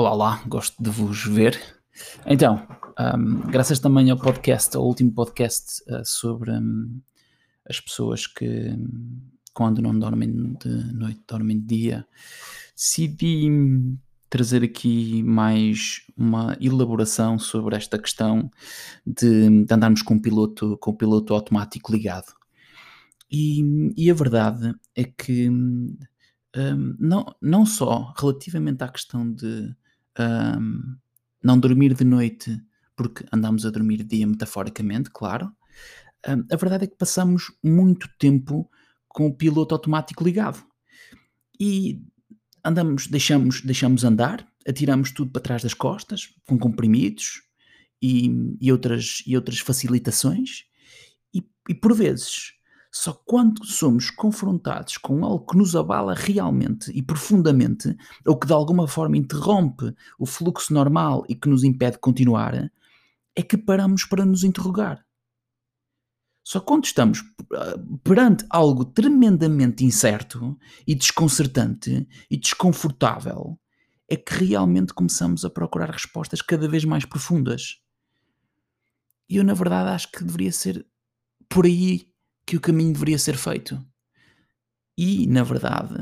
Olá, olá, gosto de vos ver. Então, um, graças também ao podcast, ao último podcast uh, sobre um, as pessoas que, quando não dormem de noite, dormem de dia, decidi trazer aqui mais uma elaboração sobre esta questão de, de andarmos com o piloto, com piloto automático ligado. E, e a verdade é que um, não, não só relativamente à questão de um, não dormir de noite porque andamos a dormir dia metaforicamente, claro. Um, a verdade é que passamos muito tempo com o piloto automático ligado e andamos, deixamos, deixamos andar, atiramos tudo para trás das costas com comprimidos e, e outras, e outras facilitações e, e por vezes só quando somos confrontados com algo que nos abala realmente e profundamente, ou que de alguma forma interrompe o fluxo normal e que nos impede de continuar, é que paramos para nos interrogar. Só quando estamos ah, perante algo tremendamente incerto e desconcertante e desconfortável, é que realmente começamos a procurar respostas cada vez mais profundas. E eu, na verdade, acho que deveria ser por aí que o caminho deveria ser feito. E, na verdade,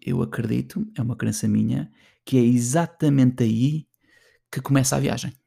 eu acredito, é uma crença minha, que é exatamente aí que começa a viagem.